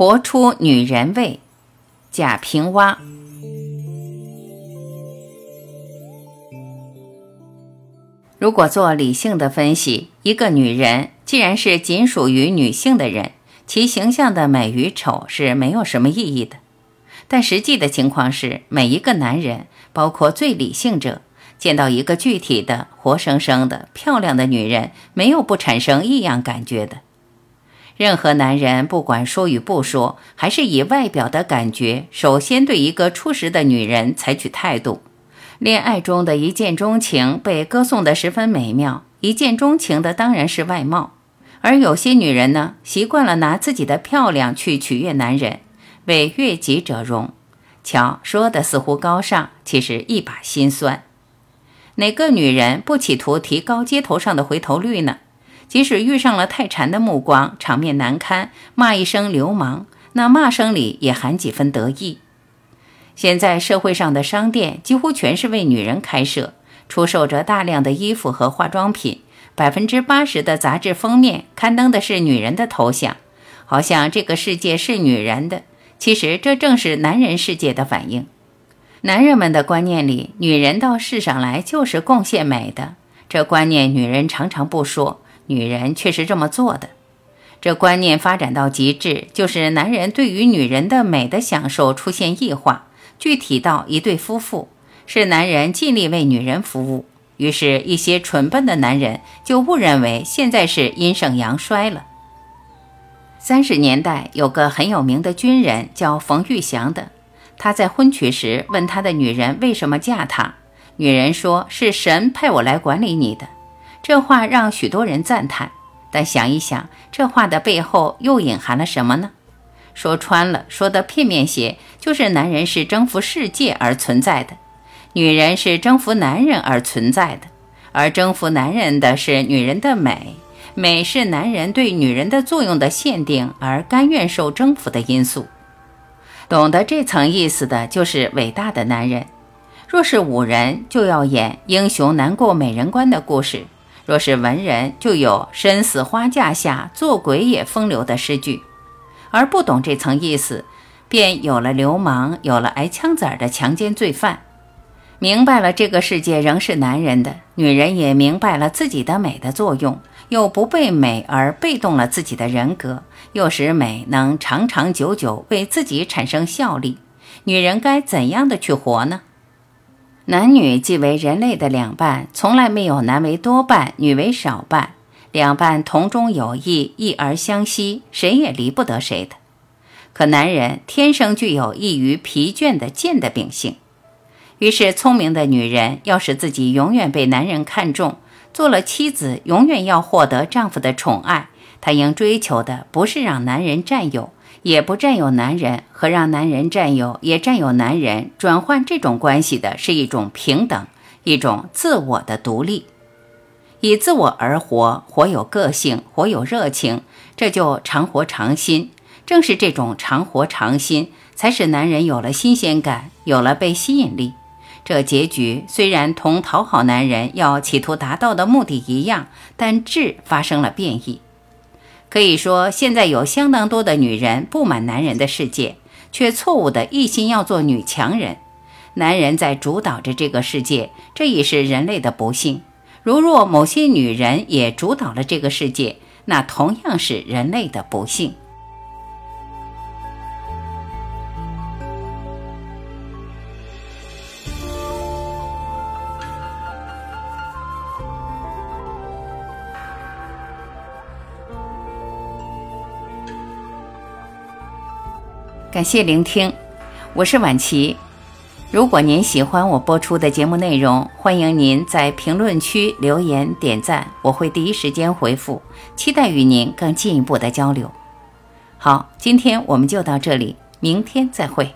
活出女人味，贾平凹。如果做理性的分析，一个女人既然是仅属于女性的人，其形象的美与丑是没有什么意义的。但实际的情况是，每一个男人，包括最理性者，见到一个具体的、活生生的、漂亮的女人，没有不产生异样感觉的。任何男人，不管说与不说，还是以外表的感觉，首先对一个初识的女人采取态度。恋爱中的一见钟情被歌颂得十分美妙，一见钟情的当然是外貌，而有些女人呢，习惯了拿自己的漂亮去取悦男人，为悦己者容。瞧，说的似乎高尚，其实一把辛酸。哪个女人不企图提高街头上的回头率呢？即使遇上了太馋的目光，场面难堪，骂一声流氓，那骂声里也含几分得意。现在社会上的商店几乎全是为女人开设，出售着大量的衣服和化妆品。百分之八十的杂志封面刊登的是女人的头像，好像这个世界是女人的。其实这正是男人世界的反应。男人们的观念里，女人到世上来就是贡献美的。这观念女人常常不说，女人却是这么做的。这观念发展到极致，就是男人对于女人的美的享受出现异化。具体到一对夫妇，是男人尽力为女人服务，于是，一些蠢笨的男人就误认为现在是阴盛阳衰了。三十年代有个很有名的军人叫冯玉祥的，他在婚娶时问他的女人为什么嫁他，女人说是神派我来管理你的。这话让许多人赞叹，但想一想，这话的背后又隐含了什么呢？说穿了，说的片面些，就是男人是征服世界而存在的，女人是征服男人而存在的，而征服男人的是女人的美，美是男人对女人的作用的限定而甘愿受征服的因素。懂得这层意思的，就是伟大的男人。若是武人，就要演英雄难过美人关的故事；若是文人，就有身死花架下，做鬼也风流的诗句。而不懂这层意思，便有了流氓，有了挨枪子儿的强奸罪犯。明白了这个世界仍是男人的，女人也明白了自己的美的作用，又不被美而被动了自己的人格，又使美能长长久久为自己产生效力。女人该怎样的去活呢？男女即为人类的两半，从来没有男为多半，女为少半。两半同中有异，异而相吸，谁也离不得谁的。可男人天生具有易于疲倦的贱的秉性，于是聪明的女人要使自己永远被男人看重，做了妻子永远要获得丈夫的宠爱。她应追求的不是让男人占有，也不占有男人，和让男人占有也占有男人转换这种关系的是一种平等，一种自我的独立。以自我而活，活有个性，活有热情，这就常活常新。正是这种常活常新，才使男人有了新鲜感，有了被吸引力。这结局虽然同讨好男人要企图达到的目的一样，但质发生了变异。可以说，现在有相当多的女人不满男人的世界，却错误的一心要做女强人。男人在主导着这个世界，这已是人类的不幸。如若某些女人也主导了这个世界，那同样是人类的不幸。感谢聆听，我是婉琪。如果您喜欢我播出的节目内容，欢迎您在评论区留言点赞，我会第一时间回复。期待与您更进一步的交流。好，今天我们就到这里，明天再会。